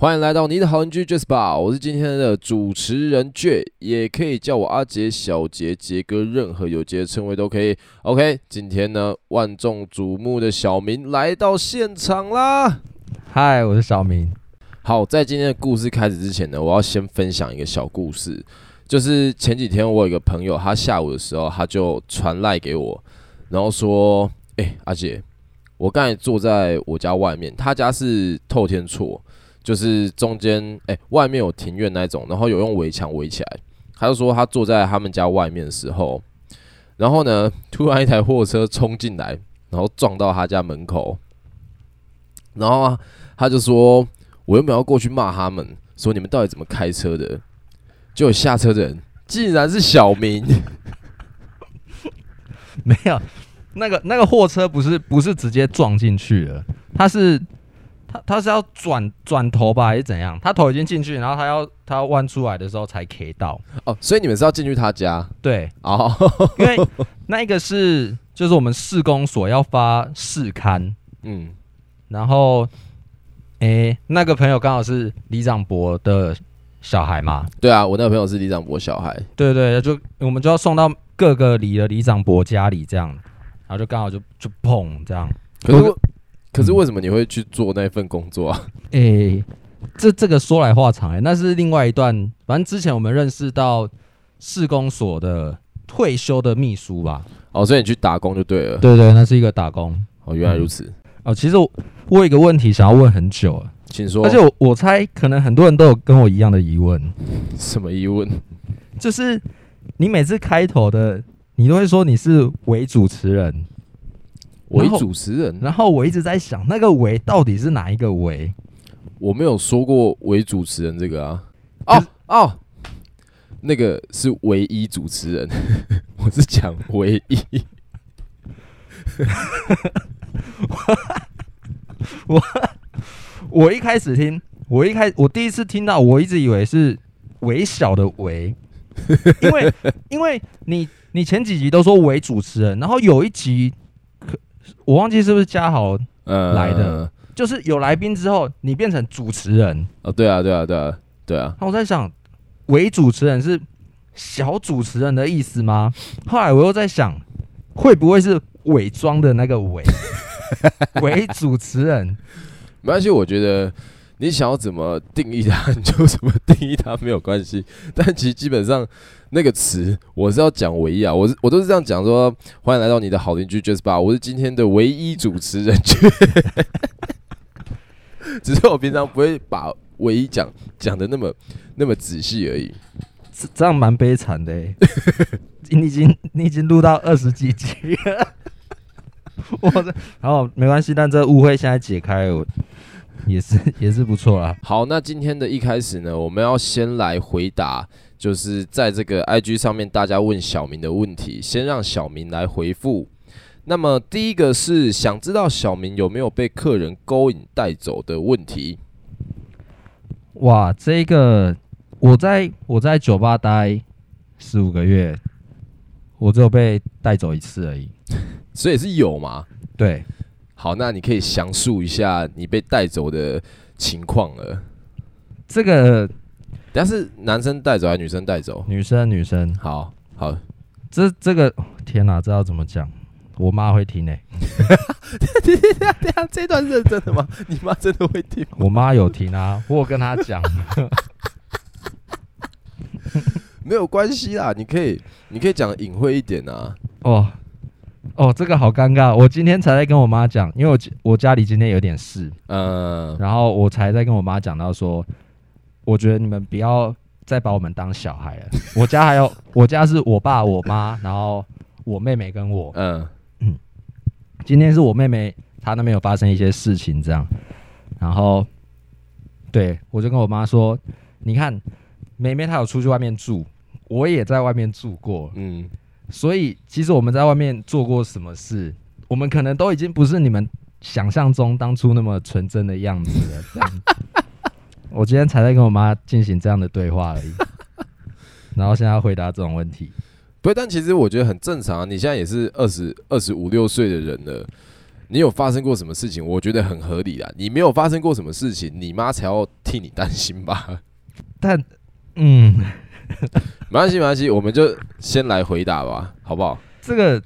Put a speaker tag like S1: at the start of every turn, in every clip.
S1: 欢迎来到你的好邻居 Jasper，我是今天的主持人 J，也可以叫我阿杰、小杰、杰哥，任何有杰的称谓都可以。OK，今天呢，万众瞩目的小明来到现场啦。
S2: 嗨，我是小明。
S1: 好，在今天的故事开始之前呢，我要先分享一个小故事，就是前几天我有一个朋友，他下午的时候他就传赖给我，然后说：“哎、欸，阿杰，我刚才坐在我家外面，他家是透天厝。”就是中间哎、外面有庭院那种，然后有用围墙围起来。他就说他坐在他们家外面的时候，然后呢，突然一台货车冲进来，然后撞到他家门口。然后啊，他就说：“我又没有过去骂他们，说你们到底怎么开车的？”就有下车的人竟然是小明。
S2: 没有，那个那个货车不是不是直接撞进去了，他是。他他是要转转头吧，还是怎样？他头已经进去，然后他要他要弯出来的时候才 K 到。
S1: 哦，所以你们是要进去他家？
S2: 对，
S1: 哦，
S2: 因为那一个是就是我们市公所要发市刊，嗯，然后，诶、欸，那个朋友刚好是李长伯的小孩嘛？
S1: 对啊，我那个朋友是李长伯小孩。
S2: 对对，就我们就要送到各个里的李长伯家里这样，然后就刚好就就碰这样。
S1: 可是。可是为什么你会去做那份工作啊？
S2: 诶、欸，这这个说来话长诶、欸，那是另外一段。反正之前我们认识到市公所的退休的秘书吧。
S1: 哦，所以你去打工就对了。
S2: 对，对对，那是一个打工。
S1: 哦，原来如此。
S2: 嗯、哦，其实我我有一个问题想要问很久了，
S1: 请说。
S2: 而且我我猜可能很多人都有跟我一样的疑问。
S1: 什么疑问？
S2: 就是你每次开头的，你都会说你是伪主持人。
S1: 伪主持人，
S2: 然后我一直在想，那个“伪”到底是哪一个“伪”？
S1: 我没有说过伪主持人这个啊。哦哦，那个是唯一主持人，我是讲唯一。
S2: 我我一开始听，我一开我第一次听到，我一直以为是微小的“微”，因为因为你你前几集都说伪主持人，然后有一集。我忘记是不是嘉豪来的，呃、就是有来宾之后，你变成主持人
S1: 哦。对啊，对啊，对啊，对啊。
S2: 那我在想，伪主持人是小主持人的意思吗？后来我又在想，会不会是伪装的那个伪 伪主持人？
S1: 没关系，我觉得。你想要怎么定义它，你就怎么定义它没有关系。但其实基本上那个词，我是要讲唯一啊，我是我都是这样讲说，欢迎来到你的好邻居 Jasper，我是今天的唯一主持人。只是我平常不会把唯一讲讲的那么那么仔细而已。
S2: 这这样蛮悲惨的。你已经你已经录到二十几集了。我这然后没关系，但这误会现在解开了。也是 也是不错啊。
S1: 好，那今天的一开始呢，我们要先来回答，就是在这个 IG 上面大家问小明的问题，先让小明来回复。那么第一个是想知道小明有没有被客人勾引带走的问题。
S2: 哇，这个我在我在酒吧待十五个月，我只有被带走一次而已，
S1: 所以是有吗？
S2: 对。
S1: 好，那你可以详述一下你被带走的情况了。
S2: 这个，
S1: 但是男生带走还是女生带走？
S2: 女生，女生。
S1: 好好，
S2: 这这个，天哪，这要怎么讲？我妈会听诶、欸。
S1: 等下等下，这段是真的吗？你妈真的会听？
S2: 我妈有听啊，我有跟她讲。
S1: 没有关系啦，你可以，你可以讲隐晦一点啊。
S2: 哦。哦，这个好尴尬！我今天才在跟我妈讲，因为我我家里今天有点事，嗯，然后我才在跟我妈讲到说，我觉得你们不要再把我们当小孩了。我家还有，我家是我爸、我妈，然后我妹妹跟我，嗯嗯，今天是我妹妹她那边有发生一些事情，这样，然后对我就跟我妈说，你看妹妹她有出去外面住，我也在外面住过，嗯。所以，其实我们在外面做过什么事，我们可能都已经不是你们想象中当初那么纯真的样子了。这样，我今天才在跟我妈进行这样的对话而已，然后现在要回答这种问题。
S1: 不，但其实我觉得很正常啊。你现在也是二十二十五六岁的人了，你有发生过什么事情？我觉得很合理啊。你没有发生过什么事情，你妈才要替你担心吧？
S2: 但，嗯，
S1: 没关系，没关系，我们就先来回答吧，好不好？
S2: 这个，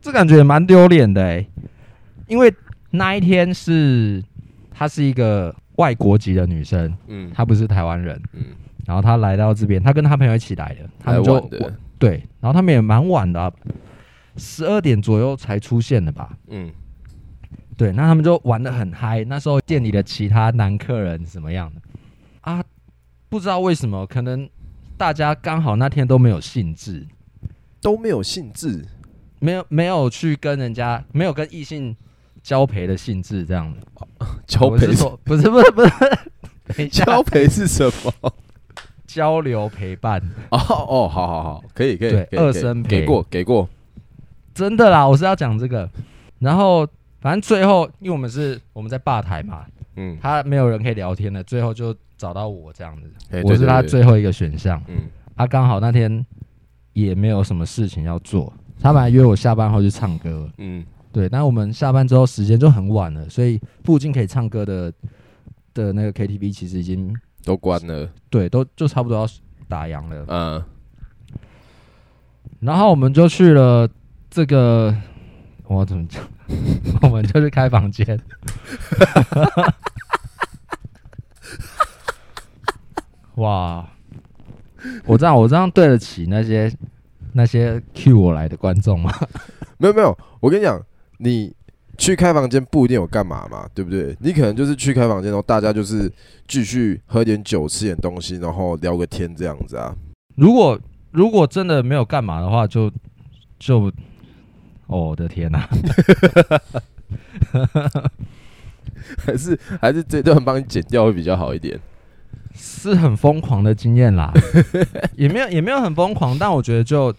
S2: 这感觉也蛮丢脸的哎，因为那一天是她是一个外国籍的女生，嗯，她不是台湾人，嗯，然后她来到这边，她跟她朋友一起来的，他们就对，然后他们也蛮晚的啊。十二点左右才出现的吧？嗯，对，那他们就玩的很嗨。那时候店里的其他男客人怎么样的啊？不知道为什么，可能大家刚好那天都没有兴致，
S1: 都没有兴致，
S2: 没有没有去跟人家，没有跟异性交陪的兴致，这样的。
S1: 交陪？
S2: 不是不是不是，
S1: 交陪是什么？
S2: 交流陪伴。
S1: 哦哦，好好好，可以可以，
S2: 二声陪，
S1: 给过给过。
S2: 真的啦，我是要讲这个，然后反正最后，因为我们是我们在吧台嘛，嗯，他没有人可以聊天了，最后就找到我这样子，欸、我是他最后一个选项，嗯，他刚好那天也没有什么事情要做，他本来约我下班后去唱歌，嗯，对，但我们下班之后时间就很晚了，所以附近可以唱歌的的那个 KTV 其实已经
S1: 都关了，
S2: 对，都就差不多要打烊了，嗯，然后我们就去了。这个我怎么讲？我们就去开房间。哇！我这样我这样对得起那些那些 cue 我来的观众吗？
S1: 没有没有，我跟你讲，你去开房间不一定有干嘛嘛，对不对？你可能就是去开房间，然后大家就是继续喝点酒、吃点东西，然后聊个天这样子啊。
S2: 如果如果真的没有干嘛的话，就就。哦，我的天哪！
S1: 还是还是这段帮你剪掉会比较好一点。
S2: 是很疯狂的经验啦，也没有也没有很疯狂，但我觉得就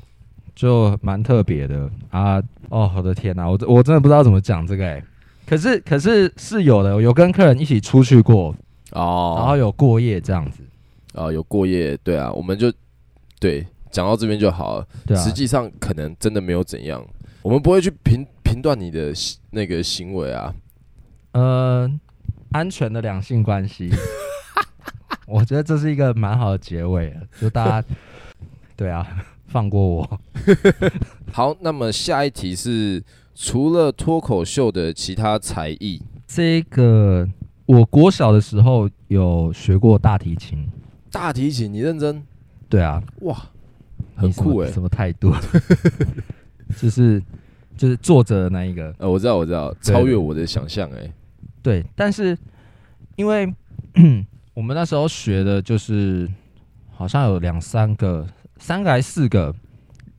S2: 就蛮特别的啊。哦，我的天哪，我我真的不知道怎么讲这个哎、欸。可是可是是有的，有跟客人一起出去过哦，然后有过夜这样子。
S1: 哦，有过夜，对啊，我们就对讲到这边就好了。对啊，实际上可能真的没有怎样。我们不会去评评断你的那个行为啊，
S2: 呃，安全的两性关系，我觉得这是一个蛮好的结尾，就大家 对啊，放过我。
S1: 好，那么下一题是，除了脱口秀的其他才艺，
S2: 这个我国小的时候有学过大提琴。
S1: 大提琴，你认真？
S2: 对啊，
S1: 哇，很酷哎，
S2: 什么态度？就是就是坐着的那一个，
S1: 呃，我知道，我知道，超越我的想象，哎，
S2: 对，但是因为我们那时候学的就是好像有两三个，三个还是四个，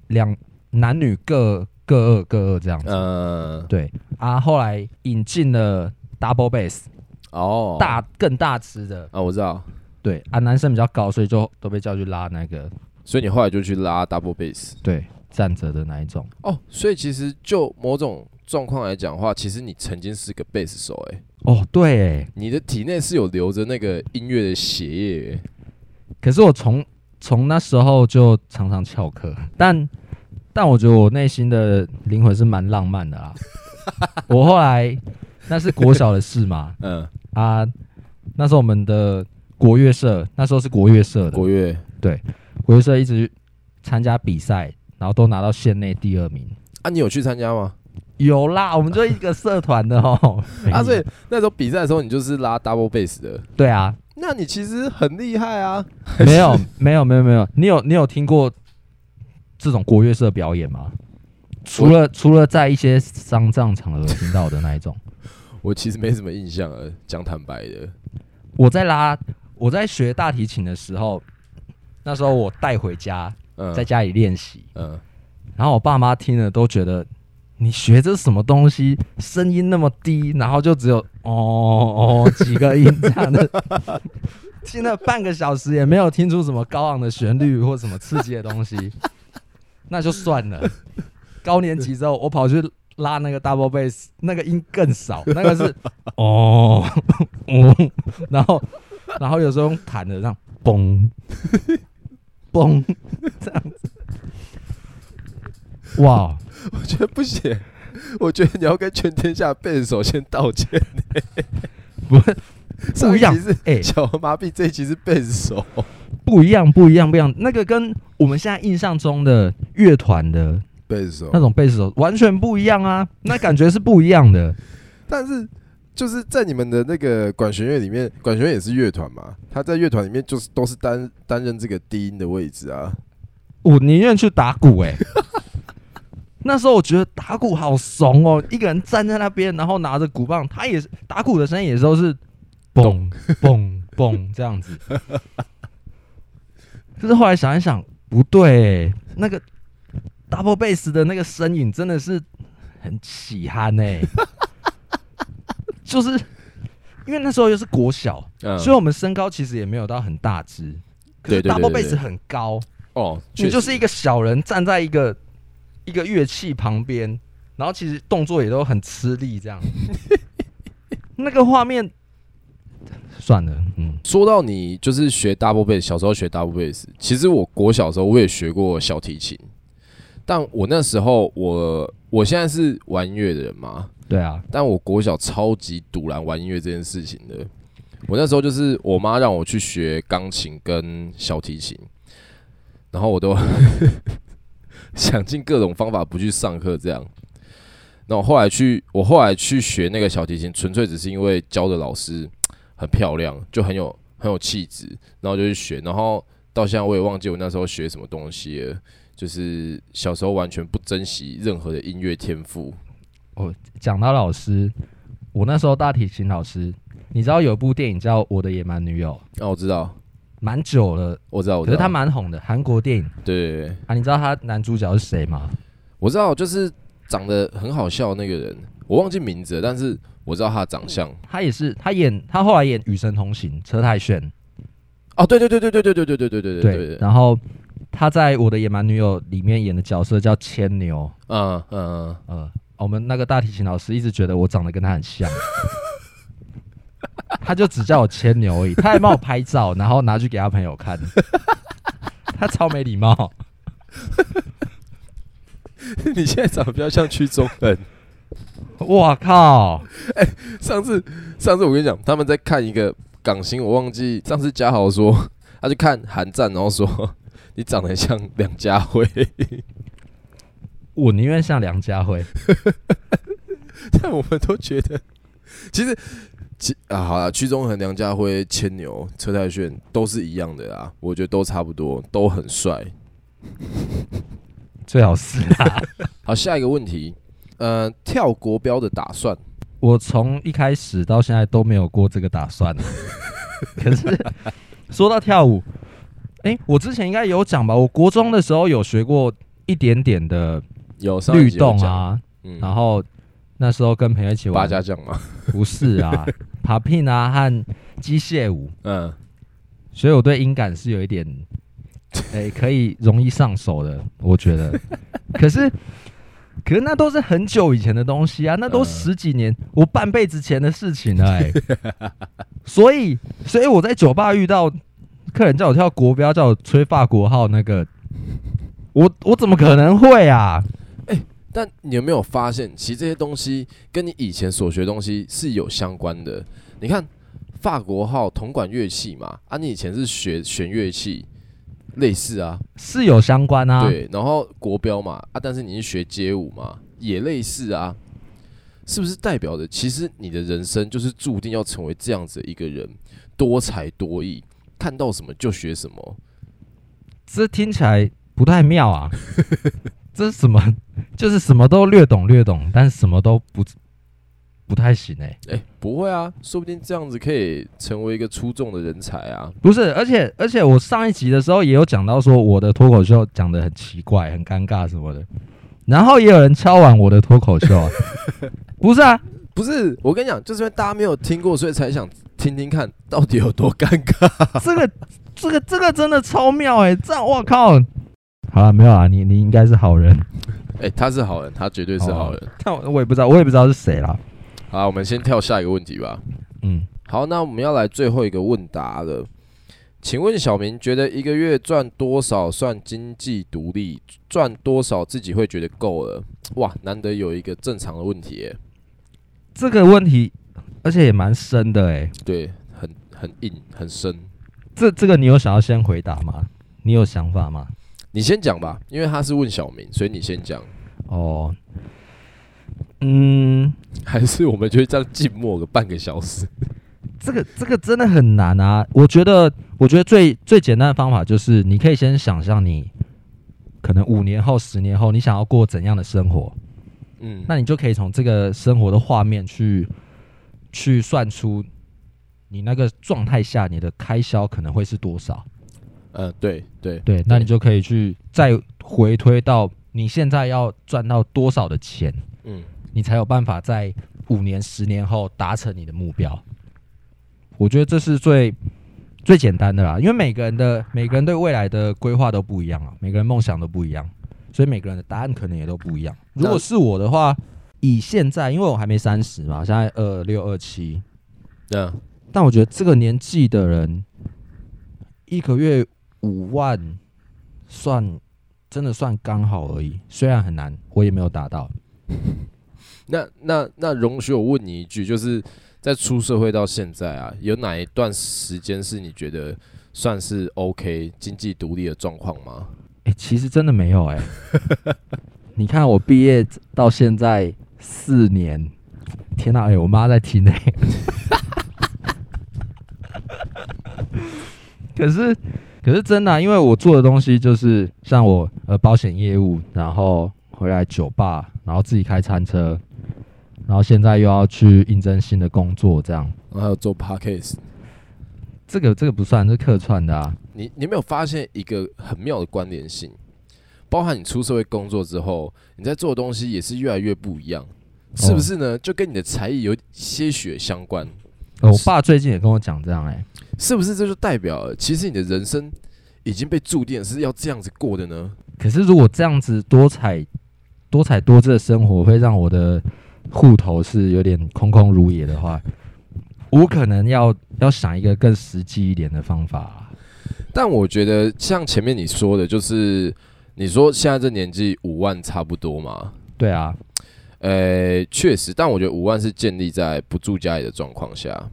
S2: 两男女各各二各二这样子，呃，对啊，后来引进了 double bass，哦，大更大只的
S1: 啊，我知道，
S2: 对啊，男生比较高，所以就都被叫去拉那个，
S1: 所以你后来就去拉 double bass，
S2: 对。站着的那一种。
S1: 哦，所以其实就某种状况来讲的话，其实你曾经是个贝斯手哎、
S2: 欸，哦对哎，
S1: 你的体内是有留着那个音乐的血液、欸，
S2: 可是我从从那时候就常常翘课，但但我觉得我内心的灵魂是蛮浪漫的啦。我后来那是国小的事嘛，嗯。啊，那时候我们的国乐社，那时候是国乐社的。
S1: 国乐，
S2: 对，国乐社一直参加比赛。然后都拿到县内第二名
S1: 啊！你有去参加吗？
S2: 有啦，我们就一个社团的哦。
S1: 啊，所以 那时候比赛的时候，你就是拉 double bass 的。
S2: 对啊，
S1: 那你其实很厉害啊！
S2: 没有，没有，没有，没有。你有你有听过这种国乐社表演吗？除了除了在一些丧葬场合听到的那一种，
S1: 我其实没什么印象啊。讲坦白的，
S2: 我在拉我在学大提琴的时候，那时候我带回家。在家里练习，嗯，然后我爸妈听了都觉得你学这什么东西，声音那么低，然后就只有哦哦几个音这样的，听了半个小时也没有听出什么高昂的旋律或什么刺激的东西，那就算了。高年级之后，我跑去拉那个 double bass，那个音更少，那个是哦 哦，然后然后有时候用弹的这样嘣。嘣，这样子，哇！
S1: 我觉得不行，我觉得你要跟全天下贝斯手先道歉。
S2: 不，不一样是哎，
S1: 小儿麻痹这一期是贝斯手，
S2: 不一样，不一样，不一样。那个跟我们现在印象中的乐团的
S1: 贝斯手
S2: 那种贝斯手完全不一样啊，那感觉是不一样的。
S1: 但是就是在你们的那个管弦乐里面，管弦乐也是乐团嘛，他在乐团里面就是都是担担任这个低音的位置啊。
S2: 我宁愿去打鼓哎、欸。那时候我觉得打鼓好怂哦，一个人站在那边，然后拿着鼓棒，他也是打鼓的声音，也都是嘣嘣嘣这样子。可是后来想一想，不对、欸，那个 double bass 的那个身影真的是很喜憨哎、欸，就是因为那时候又是国小，嗯、所以我们身高其实也没有到很大只，可是 double bass 很高
S1: 哦，
S2: 你就是一个小人站在一个。一个乐器旁边，然后其实动作也都很吃力，这样。那个画面，算了，嗯。
S1: 说到你就是学 double bass，小时候学 double bass，其实我国小时候我也学过小提琴，但我那时候我我现在是玩音乐的人嘛，
S2: 对啊，
S1: 但我国小超级堵拦玩音乐这件事情的。我那时候就是我妈让我去学钢琴跟小提琴，然后我都。想尽各种方法不去上课，这样。那我后来去，我后来去学那个小提琴，纯粹只是因为教的老师很漂亮，就很有很有气质，然后就去学。然后到现在我也忘记我那时候学什么东西了，就是小时候完全不珍惜任何的音乐天赋。
S2: 哦，讲到老师，我那时候大提琴老师，你知道有部电影叫《我的野蛮女友》？
S1: 那我知道。
S2: 蛮久了，
S1: 我知道，我知道，可是
S2: 他蛮红的韩国电影。
S1: 对，对，对
S2: 啊，你知道他男主角是谁吗？
S1: 我知道，就是长得很好笑那个人，我忘记名字了，但是我知道他的长相。
S2: 他也是，他演他后来演《与神同行》车太鉉。
S1: 哦，对对对对对对对对对对对对对。
S2: 然后他在我的野蛮女友里面演的角色叫牵牛。
S1: 嗯嗯嗯嗯。
S2: 我们那个大提琴老师一直觉得我长得跟他很像。他就只叫我牵牛而已，他还帮我拍照，然后拿去给他朋友看。他超没礼貌。
S1: 你现在长得比较像屈中恒。
S2: 我靠！
S1: 哎、欸，上次上次我跟你讲，他们在看一个港星，我忘记上次嘉豪说他去看韩战，然后说 你长得像梁家辉。
S2: 我宁愿像梁家辉，
S1: 但我们都觉得其实。其啊，好了，屈中恒、梁家辉、牵牛、车太炫都是一样的啦，我觉得都差不多，都很帅，
S2: 最好是啊。
S1: 好，下一个问题，呃，跳国标的打算，
S2: 我从一开始到现在都没有过这个打算。可是说到跳舞，哎、欸，我之前应该有讲吧？我国中的时候有学过一点点的有律动啊，嗯、然后。那时候跟朋友一起玩
S1: 八家将吗？
S2: 不是啊，popping 啊和机械舞，
S1: 嗯，
S2: 所以我对音感是有一点，哎、欸，可以容易上手的，我觉得。可是，可是那都是很久以前的东西啊，那都十几年，嗯、我半辈子前的事情了、欸，哎。所以，所以我在酒吧遇到客人叫我跳国标，叫我吹法国号，那个，我我怎么可能会啊？
S1: 但你有没有发现，其实这些东西跟你以前所学的东西是有相关的？你看，法国号铜管乐器嘛，啊，你以前是学弦乐器，类似啊，
S2: 是有相关啊。
S1: 对，然后国标嘛，啊，但是你是学街舞嘛，也类似啊，是不是代表着其实你的人生就是注定要成为这样子的一个人，多才多艺，看到什么就学什么？
S2: 这听起来不太妙啊。这是什么？就是什么都略懂略懂，但是什么都不不太行哎、欸、哎、欸，
S1: 不会啊，说不定这样子可以成为一个出众的人才啊！
S2: 不是，而且而且我上一集的时候也有讲到说我的脱口秀讲的很奇怪、很尴尬什么的，然后也有人敲完我的脱口秀啊，不是啊，
S1: 不是，我跟你讲，就是因为大家没有听过，所以才想听听看到底有多尴尬。
S2: 这个这个这个真的超妙哎、欸！这样我靠！好了，没有啊，你你应该是好人，
S1: 哎、欸，他是好人，他绝对是好人。
S2: 但我也不知道，我也不知道是谁啦。
S1: 好，我们先跳下一个问题吧。
S2: 嗯，
S1: 好，那我们要来最后一个问答了。请问小明觉得一个月赚多少算经济独立？赚多少自己会觉得够了？哇，难得有一个正常的问题耶。
S2: 这个问题，而且也蛮深的哎。
S1: 对，很很硬，很深。
S2: 这这个你有想要先回答吗？你有想法吗？
S1: 你先讲吧，因为他是问小明，所以你先讲。
S2: 哦，嗯，
S1: 还是我们就这样静默个半个小时。
S2: 这个这个真的很难啊！我觉得，我觉得最最简单的方法就是，你可以先想象你可能五年后、十年后，你想要过怎样的生活。嗯，那你就可以从这个生活的画面去去算出你那个状态下你的开销可能会是多少。
S1: 嗯、呃，对对
S2: 对，那你就可以去再回推到你现在要赚到多少的钱，嗯，你才有办法在五年、十年后达成你的目标。我觉得这是最最简单的啦，因为每个人的每个人对未来的规划都不一样啊，每个人梦想都不一样，所以每个人的答案可能也都不一样。如果是我的话，以现在，因为我还没三十嘛，现在二六二七，对，但我觉得这个年纪的人，一个月五万，算真的算刚好而已，虽然很难，我也没有达到。
S1: 那 那那，容许我问你一句，就是。在出社会到现在啊，有哪一段时间是你觉得算是 OK 经济独立的状况吗？
S2: 哎、欸，其实真的没有哎、欸。你看我毕业到现在四年，天哪！哎，我妈在听呢、欸。可是，可是真的、啊，因为我做的东西就是像我呃保险业务，然后回来酒吧，然后自己开餐车。然后现在又要去应征新的工作，这样，
S1: 还有做 Podcast，
S2: 这个这个不算，是客串的啊。
S1: 你你没有发现一个很妙的关联性？包含你出社会工作之后，你在做的东西也是越来越不一样，是不是呢？哦、就跟你的才艺有些许相关。
S2: 哦、我爸最近也跟我讲这样、欸，哎，
S1: 是不是这就代表其实你的人生已经被注定是要这样子过的呢？
S2: 可是如果这样子多彩多彩多姿的生活会让我的户头是有点空空如也的话，我可能要要想一个更实际一点的方法。
S1: 但我觉得像前面你说的，就是你说现在这年纪五万差不多嘛？
S2: 对啊，
S1: 呃，确实，但我觉得五万是建立在不住家里的状况下。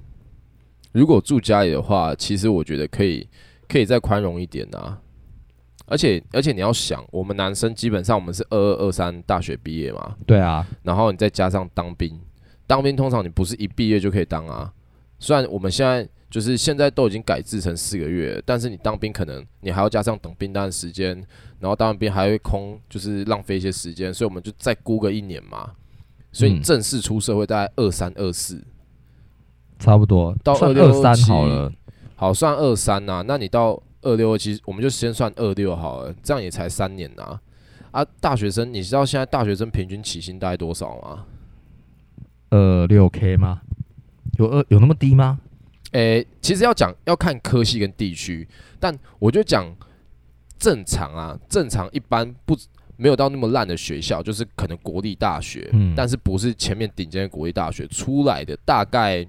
S1: 如果住家里的话，其实我觉得可以可以再宽容一点啊。而且而且你要想，我们男生基本上我们是二二二三大学毕业嘛，
S2: 对啊，
S1: 然后你再加上当兵，当兵通常你不是一毕业就可以当啊。虽然我们现在就是现在都已经改制成四个月，但是你当兵可能你还要加上等兵单的时间，然后当完兵还会空，就是浪费一些时间，所以我们就再估个一年嘛。所以你正式出社会大概二三二四，
S2: 差不多到二六二三好了，
S1: 好算二三呐，那你到。二六二七，我们就先算二六好了，这样也才三年呐。啊，大学生，你知道现在大学生平均起薪大概多少吗？
S2: 二六 K 吗？有二有那么低吗？
S1: 诶、欸，其实要讲要看科系跟地区，但我就讲正常啊，正常一般不没有到那么烂的学校，就是可能国立大学，嗯，但是不是前面顶尖的国立大学出来的，大概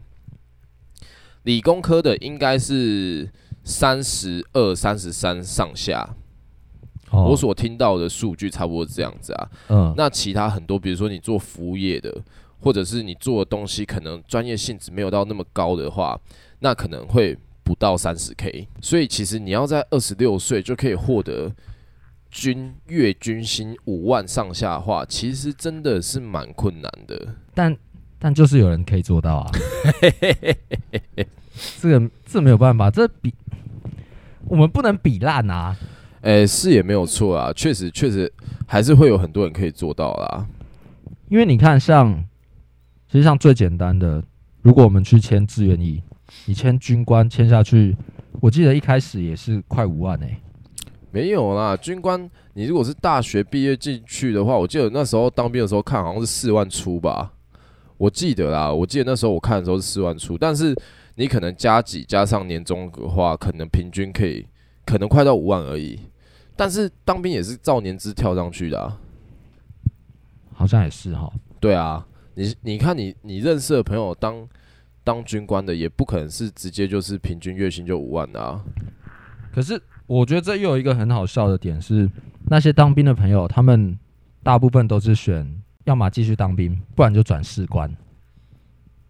S1: 理工科的应该是。三十二、三十三上下，我所听到的数据差不多这样子啊。嗯，那其他很多，比如说你做服务业的，或者是你做的东西可能专业性质没有到那么高的话，那可能会不到三十 K。所以其实你要在二十六岁就可以获得均月均薪五万上下的话，其实真的是蛮困难的。
S2: 但但就是有人可以做到啊。这个这没有办法，这比我们不能比烂啊！
S1: 哎、欸，是也没有错啊，确实确实还是会有很多人可以做到啦。
S2: 因为你看像，像其实像最简单的，如果我们去签志愿役，你签军官签下去，我记得一开始也是快五万诶、欸。
S1: 没有啦，军官你如果是大学毕业进去的话，我记得那时候当兵的时候看好像是四万出吧，我记得啦，我记得那时候我看的时候是四万出，但是。你可能加几加上年终的话，可能平均可以，可能快到五万而已。但是当兵也是照年资跳上去的啊，
S2: 好像也是哈。
S1: 对啊，你你看你你认识的朋友当当军官的，也不可能是直接就是平均月薪就五万的啊。
S2: 可是我觉得这又有一个很好笑的点是，那些当兵的朋友，他们大部分都是选要么继续当兵，不然就转士官。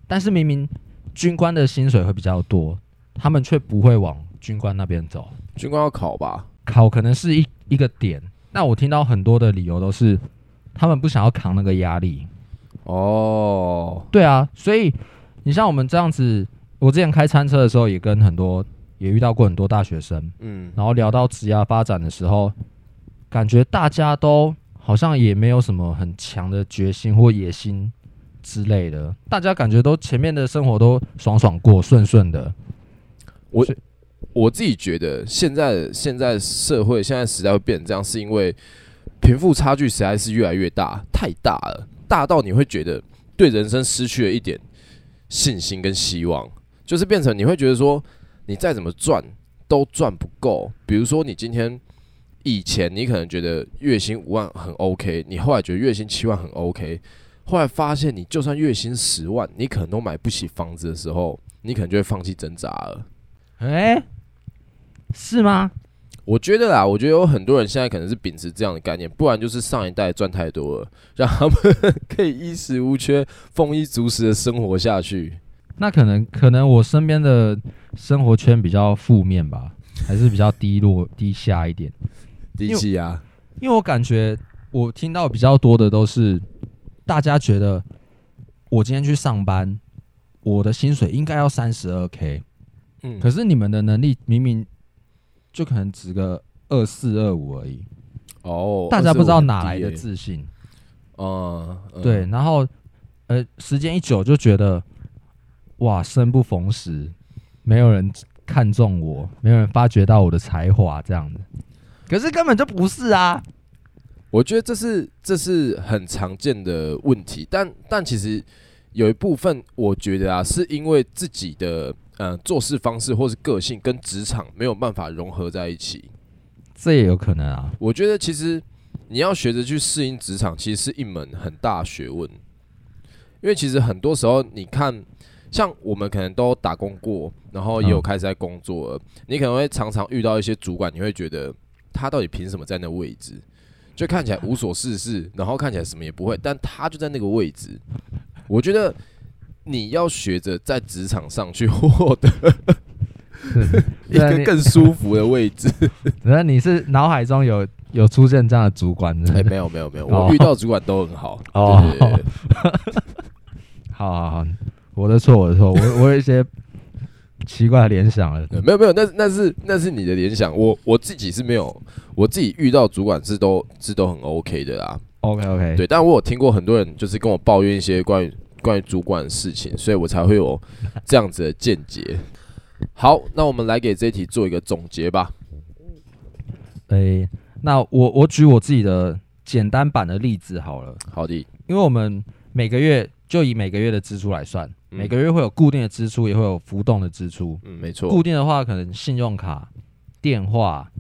S2: 但是明明军官的薪水会比较多，他们却不会往军官那边走。
S1: 军官要考吧？
S2: 考可能是一一个点。那我听到很多的理由都是，他们不想要扛那个压力。
S1: 哦，
S2: 对啊，所以你像我们这样子，我之前开餐车的时候，也跟很多也遇到过很多大学生，嗯，然后聊到职业发展的时候，感觉大家都好像也没有什么很强的决心或野心之类的，大家感觉都前面的生活都爽爽过，顺顺的。
S1: 我我自己觉得，现在现在社会现在时代会变成这样，是因为贫富差距实在是越来越大，太大了。大到你会觉得对人生失去了一点信心跟希望，就是变成你会觉得说，你再怎么赚都赚不够。比如说，你今天以前你可能觉得月薪五万很 OK，你后来觉得月薪七万很 OK，后来发现你就算月薪十万，你可能都买不起房子的时候，你可能就会放弃挣扎了。
S2: 诶，是吗？
S1: 我觉得啦，我觉得有很多人现在可能是秉持这样的概念，不然就是上一代赚太多了，让他们 可以衣食无缺、丰衣足食的生活下去。
S2: 那可能可能我身边的生活圈比较负面吧，还是比较低落、低下一点。
S1: 低气压，
S2: 因为我感觉我听到比较多的都是大家觉得我今天去上班，我的薪水应该要三十二 K，嗯，可是你们的能力明明。就可能值个二四二五而已
S1: 哦，
S2: 大家不知道哪来的自信，
S1: 嗯，
S2: 对，然后呃，时间一久就觉得哇，生不逢时，没有人看中我，没有人发掘到我的才华，这样子，可是根本就不是啊！
S1: 我觉得这是这是很常见的问题，但但其实有一部分，我觉得啊，是因为自己的。嗯，做事方式或是个性跟职场没有办法融合在一起，
S2: 这也有可能啊。
S1: 我觉得其实你要学着去适应职场，其实是一门很大学问。因为其实很多时候，你看，像我们可能都打工过，然后也有开始在工作了，嗯，你可能会常常遇到一些主管，你会觉得他到底凭什么在那位置？就看起来无所事事，然后看起来什么也不会，但他就在那个位置。我觉得。你要学着在职场上去获得 一个更舒服的位置。
S2: 那你是脑海中有有出现这样的主管？
S1: 哎，没有没有没有，我遇到主管都很好。哦，
S2: 好好好，我的错，我的错，我我有一些奇怪的联想了。
S1: 没有没有，那那是那是你的联想。我我自己是没有，我自己遇到主管是都是都很 OK 的啦。
S2: OK OK，
S1: 对，但我有听过很多人就是跟我抱怨一些关于。关于主管的事情，所以我才会有这样子的见解。好，那我们来给这一题做一个总结吧。
S2: 诶、欸，那我我举我自己的简单版的例子好了。
S1: 好的，
S2: 因为我们每个月就以每个月的支出来算，嗯、每个月会有固定的支出，也会有浮动的支出。
S1: 嗯，没错。
S2: 固定的话，可能信用卡、电话，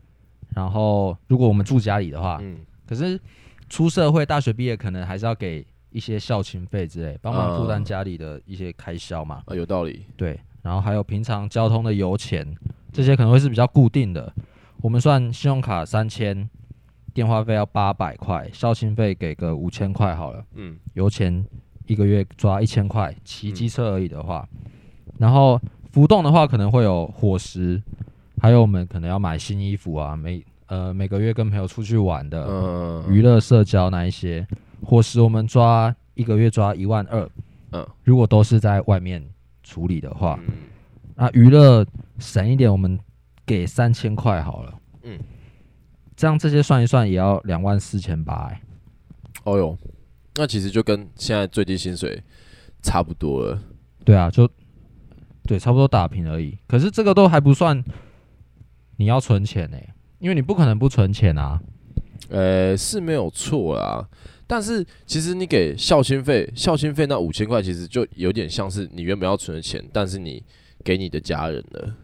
S2: 然后如果我们住家里的话，嗯，可是出社会、大学毕业，可能还是要给。一些孝亲费之类，帮忙负担家里的一些开销嘛。
S1: 啊，有道理。
S2: 对，然后还有平常交通的油钱，这些可能会是比较固定的。我们算信用卡三千，电话费要八百块，孝亲费给个五千块好了。嗯，油钱一个月抓一千块，骑机车而已的话，嗯、然后浮动的话可能会有伙食，还有我们可能要买新衣服啊，每呃每个月跟朋友出去玩的，嗯，娱乐社交那一些。伙食我们抓一个月抓一万二，嗯，如果都是在外面处理的话，嗯，那娱乐省一点，我们给三千块好了，嗯，这样这些算一算也要两万四千八，哎，
S1: 哦哟，那其实就跟现在最低薪水差不多了，
S2: 对啊，就对，差不多打平而已。可是这个都还不算，你要存钱呢，因为你不可能不存钱啊，
S1: 呃，是没有错啦。但是其实你给孝心费，孝心费那五千块其实就有点像是你原本要存的钱，但是你给你的家人了。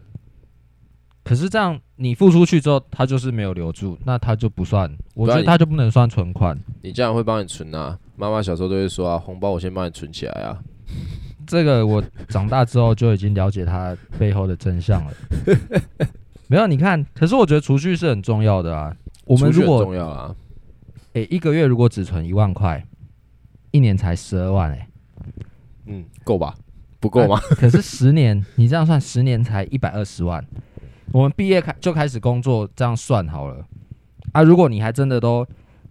S2: 可是这样你付出去之后，他就是没有留住，那他就不算，我觉得他就不能算存款。
S1: 你家人会帮你存啊，妈妈小时候都会说啊，红包我先帮你存起来啊。
S2: 这个我长大之后就已经了解他背后的真相了。没有，你看，可是我觉得储蓄是很重要的啊。我们如果
S1: 重要啊，
S2: 哎、欸，一个月如果只存一万块，一年才十二万、欸，哎，
S1: 嗯，够吧？不够吗、啊？
S2: 可是十年，你这样算，十年才一百二十万。我们毕业开就开始工作，这样算好了啊。如果你还真的都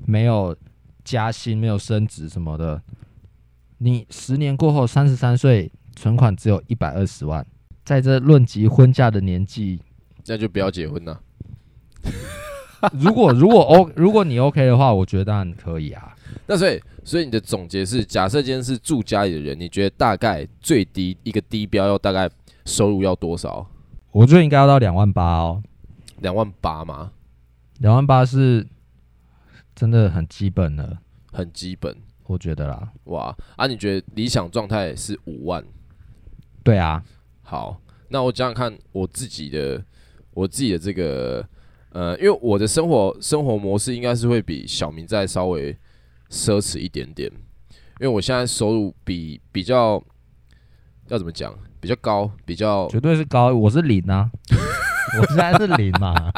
S2: 没有加薪、没有升职什么的，你十年过后三十三岁，存款只有一百二十万，在这论及婚嫁的年纪，
S1: 那就不要结婚了。
S2: 如果如果 O 如果你 OK 的话，我觉得当然可以啊。
S1: 那所以所以你的总结是，假设今天是住家里的人，你觉得大概最低一个低标要大概收入要多少？
S2: 我觉得应该要到两万八哦。
S1: 两万八吗？
S2: 两万八是真的很基本的，
S1: 很基本，
S2: 我觉得啦。
S1: 哇啊！你觉得理想状态是五万？
S2: 对啊。
S1: 好，那我讲讲看我自己的我自己的这个。呃，因为我的生活生活模式应该是会比小明再稍微奢侈一点点，因为我现在收入比比较要怎么讲，比较高，比较
S2: 绝对是高，我是零啊，我现在是零嘛。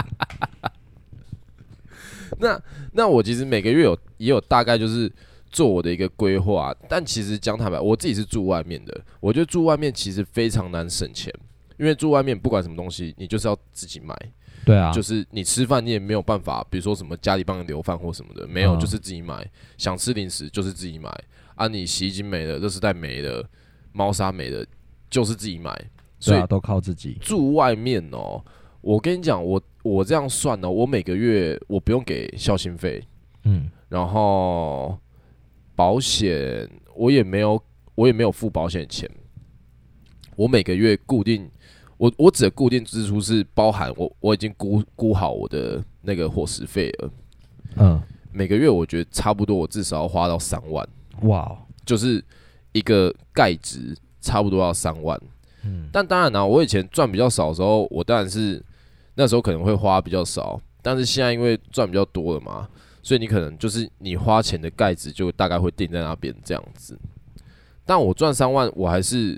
S1: 那那我其实每个月有也有大概就是做我的一个规划，但其实讲坦白，我自己是住外面的，我觉得住外面其实非常难省钱，因为住外面不管什么东西，你就是要自己买。
S2: 对啊，
S1: 就是你吃饭你也没有办法，比如说什么家里帮你留饭或什么的，没有，就是自己买。想吃零食就是自己买啊，你洗衣机没了，热水袋没了，猫砂没了，就是自己买。所以
S2: 都靠自己。
S1: 住外面哦，我跟你讲，我我这样算呢，我每个月我不用给孝心费，嗯，然后保险我也没有，我也没有付保险钱，我每个月固定。我我指的固定支出是包含我我已经估估好我的那个伙食费了，嗯，每个月我觉得差不多我至少要花到三万，哇，就是一个盖值差不多要三万，嗯，但当然呢，我以前赚比较少的时候，我当然是那时候可能会花比较少，但是现在因为赚比较多了嘛，所以你可能就是你花钱的盖值就大概会定在那边这样子，但我赚三万我还是。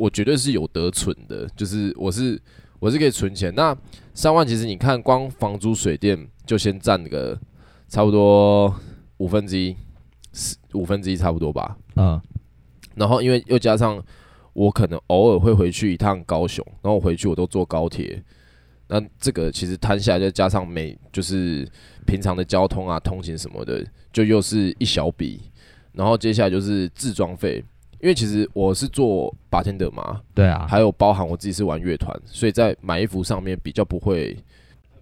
S1: 我绝对是有得存的，就是我是我是可以存钱。那三万其实你看，光房租水电就先占个差不多五分之一，五分之一差不多吧。嗯。然后因为又加上我可能偶尔会回去一趟高雄，然后我回去我都坐高铁，那这个其实摊下来再加上每就是平常的交通啊、通勤什么的，就又是一小笔。然后接下来就是自装费。因为其实我是做 bartender 嘛，
S2: 对啊，
S1: 还有包含我自己是玩乐团，所以在买衣服上面比较不会，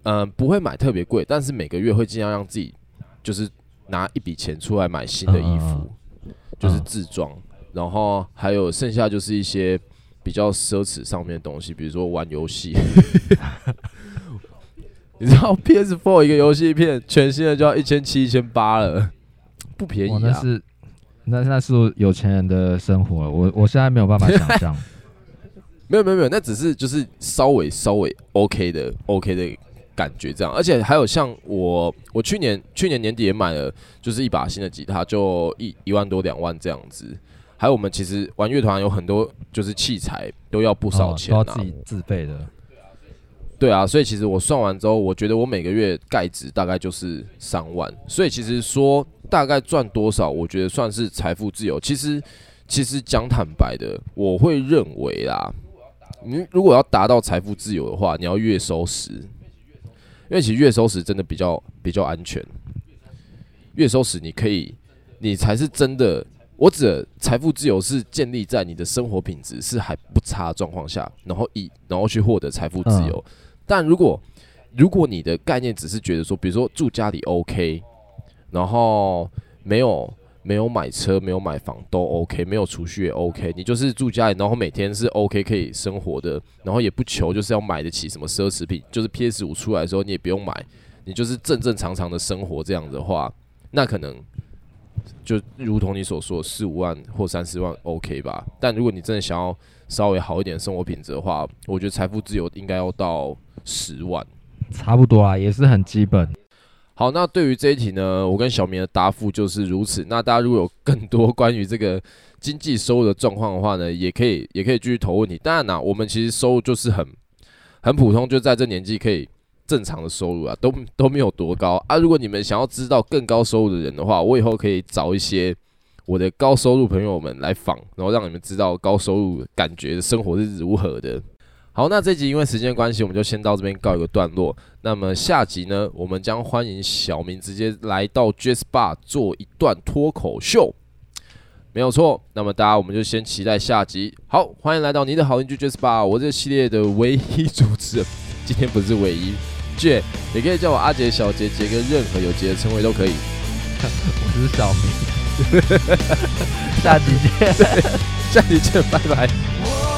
S1: 嗯、呃，不会买特别贵，但是每个月会尽量让自己就是拿一笔钱出来买新的衣服，嗯、就是自装，嗯、然后还有剩下就是一些比较奢侈上面的东西，比如说玩游戏，你知道 PS4 一个游戏片全新的就要一千七、一千八了，不便宜啊。
S2: 那那那是有钱人的生活，我我现在没有办法想象。
S1: 没有没有没有，那只是就是稍微稍微 OK 的 OK 的感觉这样，而且还有像我我去年去年年底也买了，就是一把新的吉他，就一一万多两万这样子。还有我们其实玩乐团有很多就是器材都要不少钱，啊，
S2: 都要自己自备的。
S1: 对啊，所以其实我算完之后，我觉得我每个月盖值大概就是三万，所以其实说。大概赚多少？我觉得算是财富自由。其实，其实讲坦白的，我会认为啦，你如果要达到财富自由的话，你要月收十，因为其实月收十真的比较比较安全。月收十，你可以，你才是真的。我指财富自由是建立在你的生活品质是还不差状况下，然后以然后去获得财富自由。但如果如果你的概念只是觉得说，比如说住家里 OK。然后没有没有买车，没有买房都 OK，没有储蓄也 OK，你就是住家里，然后每天是 OK 可以生活的，然后也不求就是要买得起什么奢侈品，就是 PS 五出来的时候你也不用买，你就是正正常常的生活这样的话，那可能就如同你所说四五万或三四万 OK 吧。但如果你真的想要稍微好一点生活品质的话，我觉得财富自由应该要到十万，
S2: 差不多啊，也是很基本。
S1: 好，那对于这一题呢，我跟小明的答复就是如此。那大家如果有更多关于这个经济收入的状况的话呢，也可以也可以继续投问题。当然啦，我们其实收入就是很很普通，就在这年纪可以正常的收入啊，都都没有多高啊。如果你们想要知道更高收入的人的话，我以后可以找一些我的高收入朋友们来访，然后让你们知道高收入感觉的生活是如何的。好，那这集因为时间关系，我们就先到这边告一个段落。那么下集呢，我们将欢迎小明直接来到 Jazz Bar 做一段脱口秀，没有错。那么大家我们就先期待下集。好，欢迎来到你的好邻居 Jazz Bar，我这系列的唯一主持人，今天不是唯一，J 也可以叫我阿杰、小杰、杰跟任何有杰的称谓都可以。
S2: 我是小明，下集见，
S1: 下集见，拜拜。